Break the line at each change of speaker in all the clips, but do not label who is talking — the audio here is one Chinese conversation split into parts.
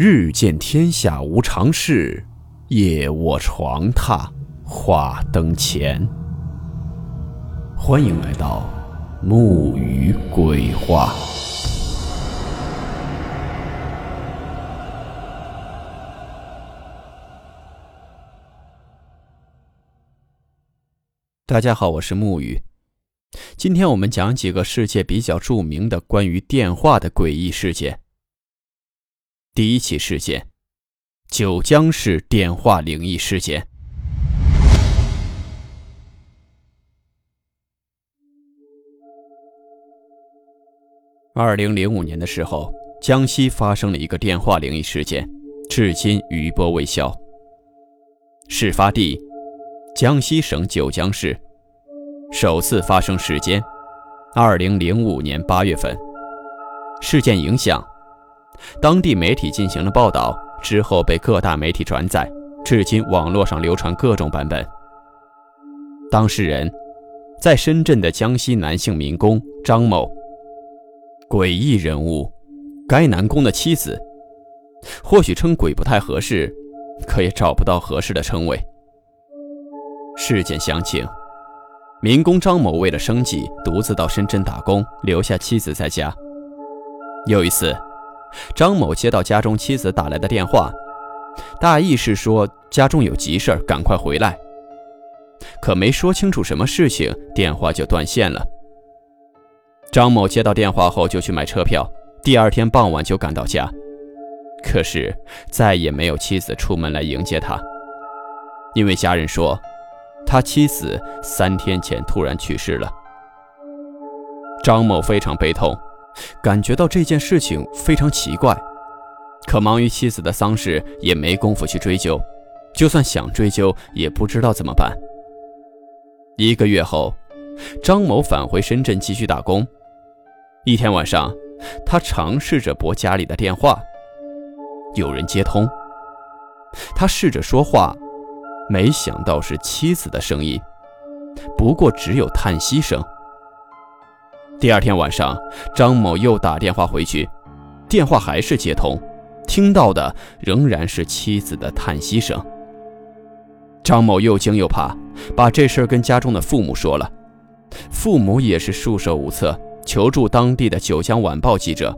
日见天下无常事，夜卧床榻话灯前。欢迎来到木鱼鬼话。大家好，我是木鱼。今天我们讲几个世界比较著名的关于电话的诡异事件。第一起事件：九江市电话灵异事件。二零零五年的时候，江西发生了一个电话灵异事件，至今余波未消。事发地。江西省九江市，首次发生时间，二零零五年八月份。事件影响，当地媒体进行了报道，之后被各大媒体转载，至今网络上流传各种版本。当事人，在深圳的江西男性民工张某。诡异人物，该男工的妻子。或许称鬼不太合适，可也找不到合适的称谓。事件详情：民工张某为了生计，独自到深圳打工，留下妻子在家。有一次，张某接到家中妻子打来的电话，大意是说家中有急事赶快回来。可没说清楚什么事情，电话就断线了。张某接到电话后就去买车票，第二天傍晚就赶到家，可是再也没有妻子出门来迎接他，因为家人说。他妻子三天前突然去世了，张某非常悲痛，感觉到这件事情非常奇怪，可忙于妻子的丧事，也没工夫去追究，就算想追究，也不知道怎么办。一个月后，张某返回深圳继续打工。一天晚上，他尝试着拨家里的电话，有人接通，他试着说话。没想到是妻子的声音，不过只有叹息声。第二天晚上，张某又打电话回去，电话还是接通，听到的仍然是妻子的叹息声。张某又惊又怕，把这事儿跟家中的父母说了，父母也是束手无策，求助当地的《九江晚报》记者。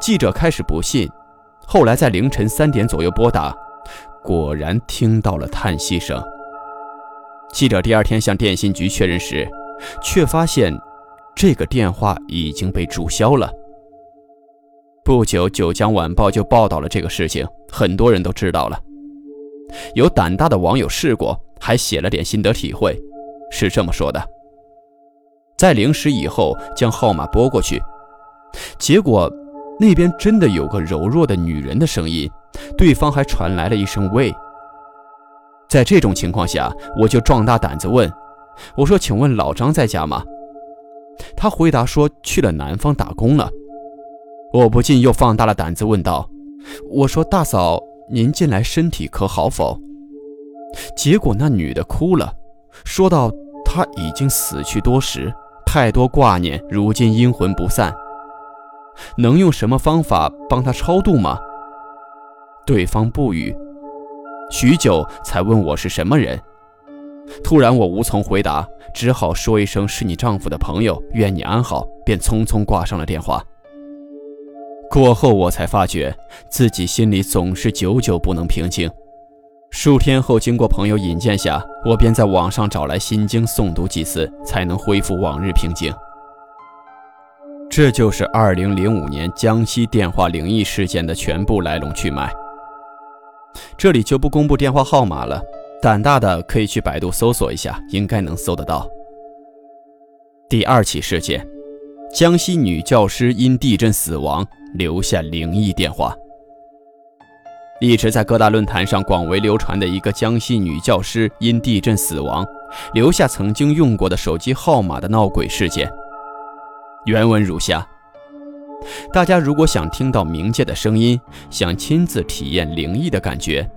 记者开始不信，后来在凌晨三点左右拨打。果然听到了叹息声。记者第二天向电信局确认时，却发现这个电话已经被注销了。不久，《九江晚报》就报道了这个事情，很多人都知道了。有胆大的网友试过，还写了点心得体会，是这么说的：在零时以后将号码拨过去，结果那边真的有个柔弱的女人的声音。对方还传来了一声“喂”。在这种情况下，我就壮大胆子问：“我说，请问老张在家吗？”他回答说：“去了南方打工了。”我不禁又放大了胆子问道：“我说，大嫂，您近来身体可好否？”结果那女的哭了，说道：“她已经死去多时，太多挂念，如今阴魂不散。能用什么方法帮她超度吗？”对方不语，许久才问我是什么人。突然我无从回答，只好说一声是你丈夫的朋友，愿你安好，便匆匆挂上了电话。过后我才发觉自己心里总是久久不能平静。数天后，经过朋友引荐下，我便在网上找来心经诵读几次，才能恢复往日平静。这就是2005年江西电话灵异事件的全部来龙去脉。这里就不公布电话号码了，胆大的可以去百度搜索一下，应该能搜得到。第二起事件，江西女教师因地震死亡，留下灵异电话。一直在各大论坛上广为流传的一个江西女教师因地震死亡，留下曾经用过的手机号码的闹鬼事件。原文如下。大家如果想听到冥界的声音，想亲自体验灵异的感觉，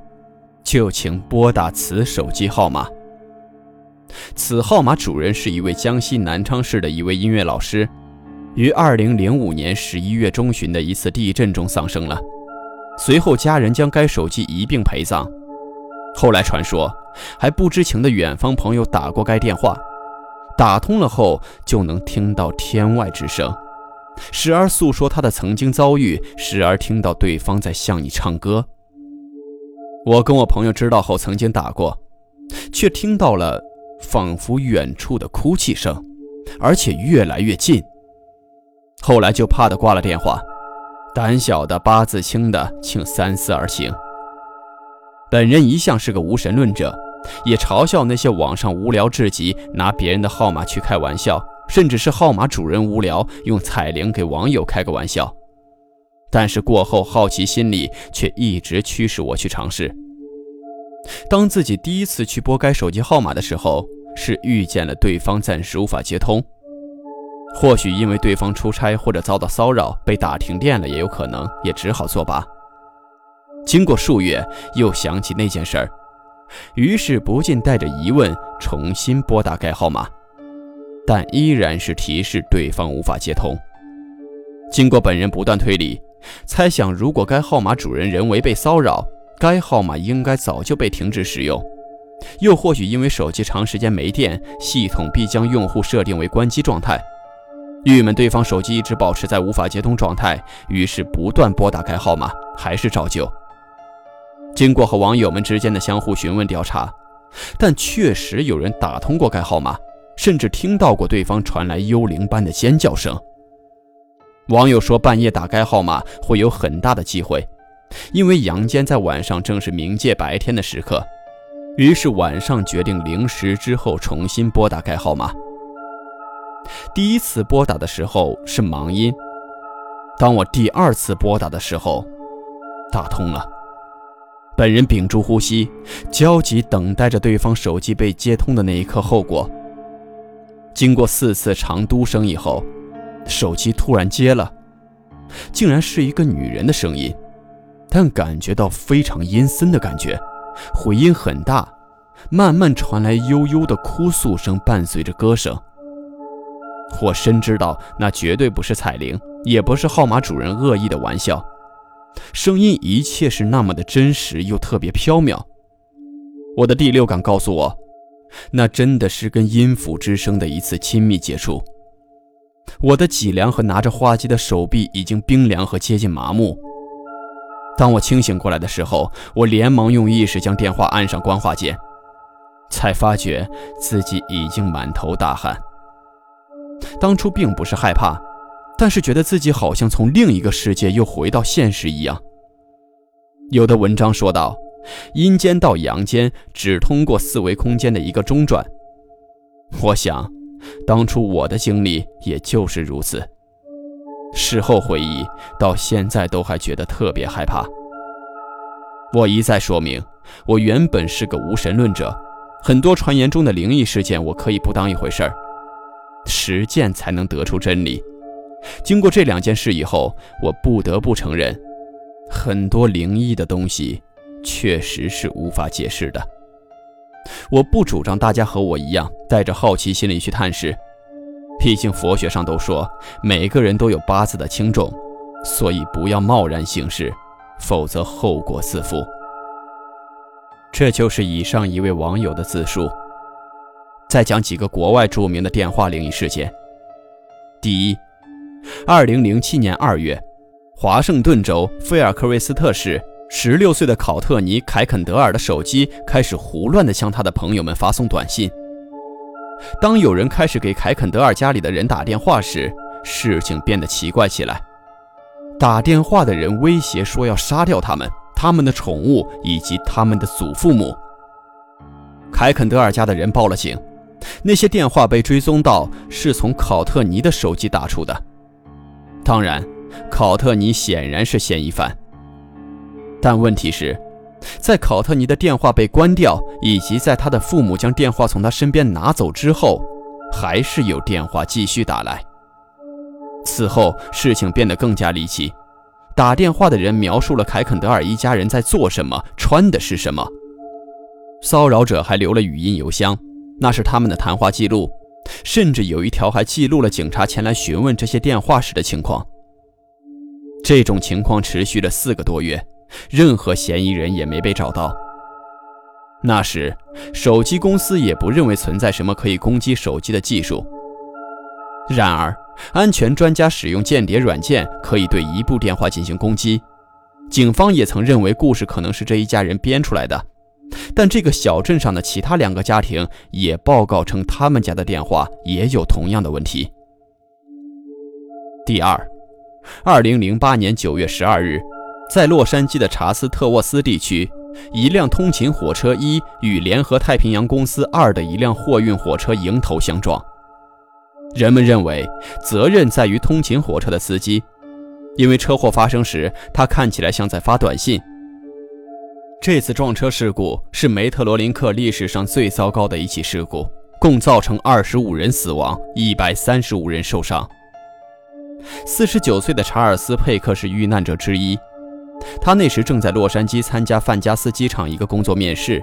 就请拨打此手机号码。此号码主人是一位江西南昌市的一位音乐老师，于二零零五年十一月中旬的一次地震中丧生了。随后家人将该手机一并陪葬。后来传说，还不知情的远方朋友打过该电话，打通了后就能听到天外之声，时而诉说他的曾经遭遇，时而听到对方在向你唱歌。我跟我朋友知道后，曾经打过，却听到了仿佛远处的哭泣声，而且越来越近。后来就怕的挂了电话，胆小的八字轻的，请三思而行。本人一向是个无神论者，也嘲笑那些网上无聊至极拿别人的号码去开玩笑，甚至是号码主人无聊用彩铃给网友开个玩笑。但是过后好奇心理却一直驱使我去尝试。当自己第一次去拨该手机号码的时候，是遇见了对方暂时无法接通，或许因为对方出差或者遭到骚扰被打停电了也有可能，也只好作罢。经过数月，又想起那件事儿，于是不禁带着疑问重新拨打该号码，但依然是提示对方无法接通。经过本人不断推理，猜想如果该号码主人人为被骚扰，该号码应该早就被停止使用，又或许因为手机长时间没电，系统必将用户设定为关机状态。郁闷对方手机一直保持在无法接通状态，于是不断拨打该号码，还是照旧。经过和网友们之间的相互询问调查，但确实有人打通过该号码，甚至听到过对方传来幽灵般的尖叫声。网友说，半夜打该号码会有很大的机会，因为阳间在晚上正是冥界白天的时刻。于是晚上决定零时之后重新拨打该号码。第一次拨打的时候是忙音，当我第二次拨打的时候，打通了。本人屏住呼吸，焦急等待着对方手机被接通的那一刻。后果，经过四次长嘟声以后，手机突然接了，竟然是一个女人的声音，但感觉到非常阴森的感觉，回音很大，慢慢传来悠悠的哭诉声，伴随着歌声。我深知道那绝对不是彩铃，也不是号码主人恶意的玩笑。声音一切是那么的真实又特别飘渺，我的第六感告诉我，那真的是跟音符之声的一次亲密接触。我的脊梁和拿着画机的手臂已经冰凉和接近麻木。当我清醒过来的时候，我连忙用意识将电话按上关话键，才发觉自己已经满头大汗。当初并不是害怕。但是觉得自己好像从另一个世界又回到现实一样。有的文章说到，阴间到阳间只通过四维空间的一个中转。我想，当初我的经历也就是如此。事后回忆，到现在都还觉得特别害怕。我一再说明，我原本是个无神论者，很多传言中的灵异事件我可以不当一回事儿，实践才能得出真理。经过这两件事以后，我不得不承认，很多灵异的东西确实是无法解释的。我不主张大家和我一样带着好奇心理去探视，毕竟佛学上都说每个人都有八字的轻重，所以不要贸然行事，否则后果自负。这就是以上一位网友的自述。再讲几个国外著名的电话灵异事件。第一。二零零七年二月，华盛顿州菲尔克瑞斯特市十六岁的考特尼·凯肯德尔的手机开始胡乱地向他的朋友们发送短信。当有人开始给凯肯德尔家里的人打电话时，事情变得奇怪起来。打电话的人威胁说要杀掉他们、他们的宠物以及他们的祖父母。凯肯德尔家的人报了警，那些电话被追踪到是从考特尼的手机打出的。当然，考特尼显然是嫌疑犯。但问题是，在考特尼的电话被关掉，以及在他的父母将电话从他身边拿走之后，还是有电话继续打来。此后，事情变得更加离奇。打电话的人描述了凯肯德尔一家人在做什么，穿的是什么。骚扰者还留了语音邮箱，那是他们的谈话记录。甚至有一条还记录了警察前来询问这些电话时的情况。这种情况持续了四个多月，任何嫌疑人也没被找到。那时，手机公司也不认为存在什么可以攻击手机的技术。然而，安全专家使用间谍软件可以对一部电话进行攻击。警方也曾认为故事可能是这一家人编出来的，但这个小镇上的其他两个家庭也报告称他们家的电话也有同样的问题。第二，二零零八年九月十二日，在洛杉矶的查斯特沃斯地区，一辆通勤火车一与联合太平洋公司二的一辆货运火车迎头相撞。人们认为责任在于通勤火车的司机，因为车祸发生时他看起来像在发短信。这次撞车事故是梅特罗林克历史上最糟糕的一起事故，共造成二十五人死亡，一百三十五人受伤。四十九岁的查尔斯·佩克是遇难者之一，他那时正在洛杉矶参加范加斯机场一个工作面试。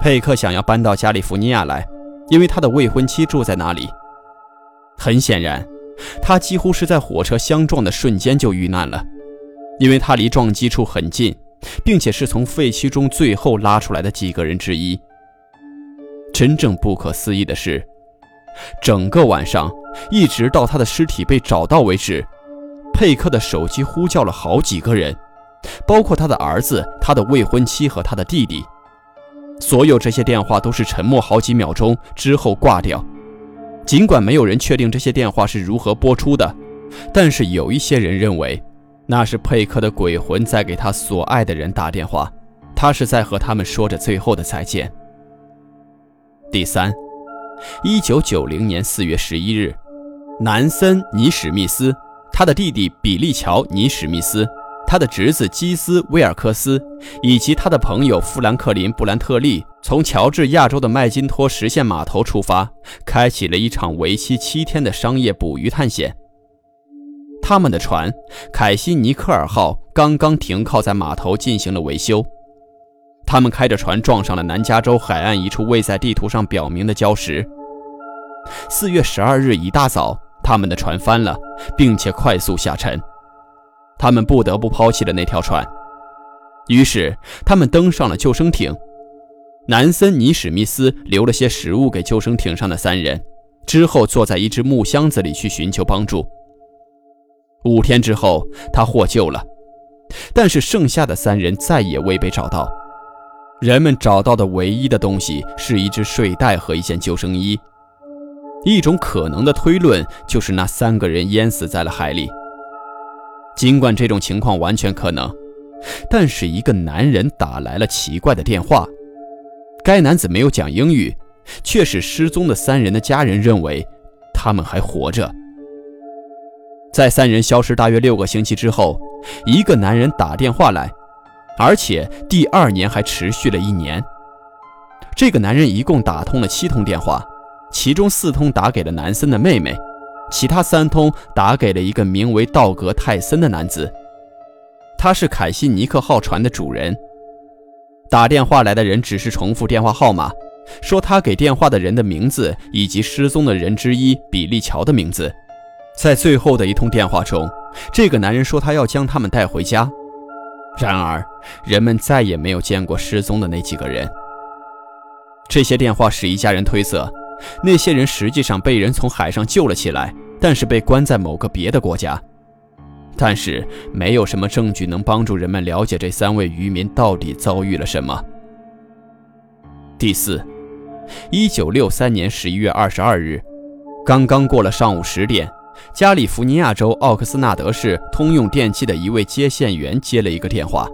佩克想要搬到加利福尼亚来，因为他的未婚妻住在那里。很显然，他几乎是在火车相撞的瞬间就遇难了，因为他离撞击处很近，并且是从废墟中最后拉出来的几个人之一。真正不可思议的是。整个晚上，一直到他的尸体被找到为止，佩克的手机呼叫了好几个人，包括他的儿子、他的未婚妻和他的弟弟。所有这些电话都是沉默好几秒钟之后挂掉。尽管没有人确定这些电话是如何播出的，但是有一些人认为，那是佩克的鬼魂在给他所爱的人打电话，他是在和他们说着最后的再见。第三。一九九零年四月十一日，南森·尼史密斯、他的弟弟比利·乔·尼史密斯、他的侄子基斯·威尔克斯以及他的朋友富兰克林·布兰特利从乔治亚州的麦金托实线码头出发，开启了一场为期七天的商业捕鱼探险。他们的船“凯西尼克尔号”刚刚停靠在码头，进行了维修。他们开着船撞上了南加州海岸一处未在地图上表明的礁石。四月十二日一大早，他们的船翻了，并且快速下沉。他们不得不抛弃了那条船，于是他们登上了救生艇。南森·尼史密斯留了些食物给救生艇上的三人，之后坐在一只木箱子里去寻求帮助。五天之后，他获救了，但是剩下的三人再也未被找到。人们找到的唯一的东西是一只睡袋和一件救生衣。一种可能的推论就是那三个人淹死在了海里。尽管这种情况完全可能，但是一个男人打来了奇怪的电话。该男子没有讲英语，却使失踪的三人的家人认为他们还活着。在三人消失大约六个星期之后，一个男人打电话来。而且第二年还持续了一年。这个男人一共打通了七通电话，其中四通打给了南森的妹妹，其他三通打给了一个名为道格·泰森的男子。他是凯西尼克号船的主人。打电话来的人只是重复电话号码，说他给电话的人的名字以及失踪的人之一比利·乔的名字。在最后的一通电话中，这个男人说他要将他们带回家。然而，人们再也没有见过失踪的那几个人。这些电话使一家人推测，那些人实际上被人从海上救了起来，但是被关在某个别的国家。但是，没有什么证据能帮助人们了解这三位渔民到底遭遇了什么。第四，一九六三年十一月二十二日，刚刚过了上午十点。加利福尼亚州奥克斯纳德市通用电器的一位接线员接了一个电话，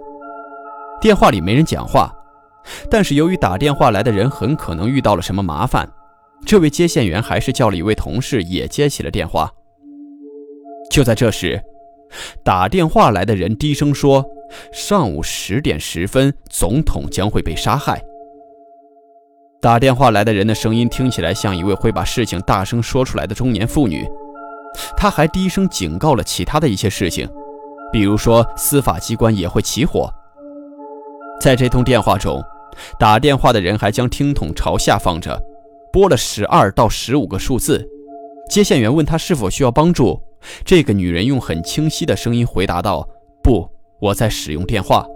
电话里没人讲话，但是由于打电话来的人很可能遇到了什么麻烦，这位接线员还是叫了一位同事也接起了电话。就在这时，打电话来的人低声说：“上午十点十分，总统将会被杀害。”打电话来的人的声音听起来像一位会把事情大声说出来的中年妇女。他还低声警告了其他的一些事情，比如说司法机关也会起火。在这通电话中，打电话的人还将听筒朝下放着，拨了十二到十五个数字。接线员问他是否需要帮助，这个女人用很清晰的声音回答道：“不，我在使用电话。”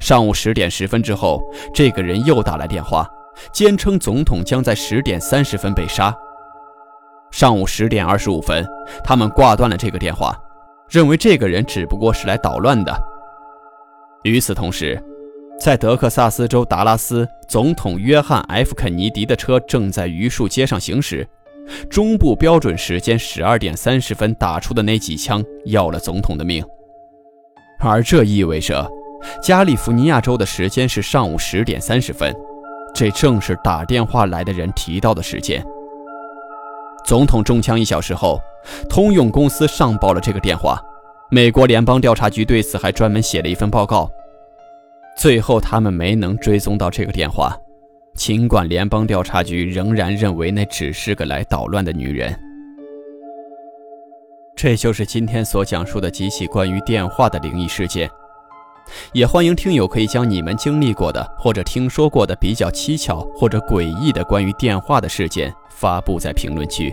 上午十点十分之后，这个人又打来电话，坚称总统将在十点三十分被杀。上午十点二十五分，他们挂断了这个电话，认为这个人只不过是来捣乱的。与此同时，在德克萨斯州达拉斯，总统约翰 ·F· 肯尼迪的车正在榆树街上行驶。中部标准时间十二点三十分打出的那几枪，要了总统的命。而这意味着，加利福尼亚州的时间是上午十点三十分，这正是打电话来的人提到的时间。总统中枪一小时后，通用公司上报了这个电话。美国联邦调查局对此还专门写了一份报告。最后，他们没能追踪到这个电话。尽管联邦调查局仍然认为那只是个来捣乱的女人，这就是今天所讲述的几起关于电话的灵异事件。也欢迎听友可以将你们经历过的或者听说过的比较蹊跷或者诡异的关于电话的事件发布在评论区。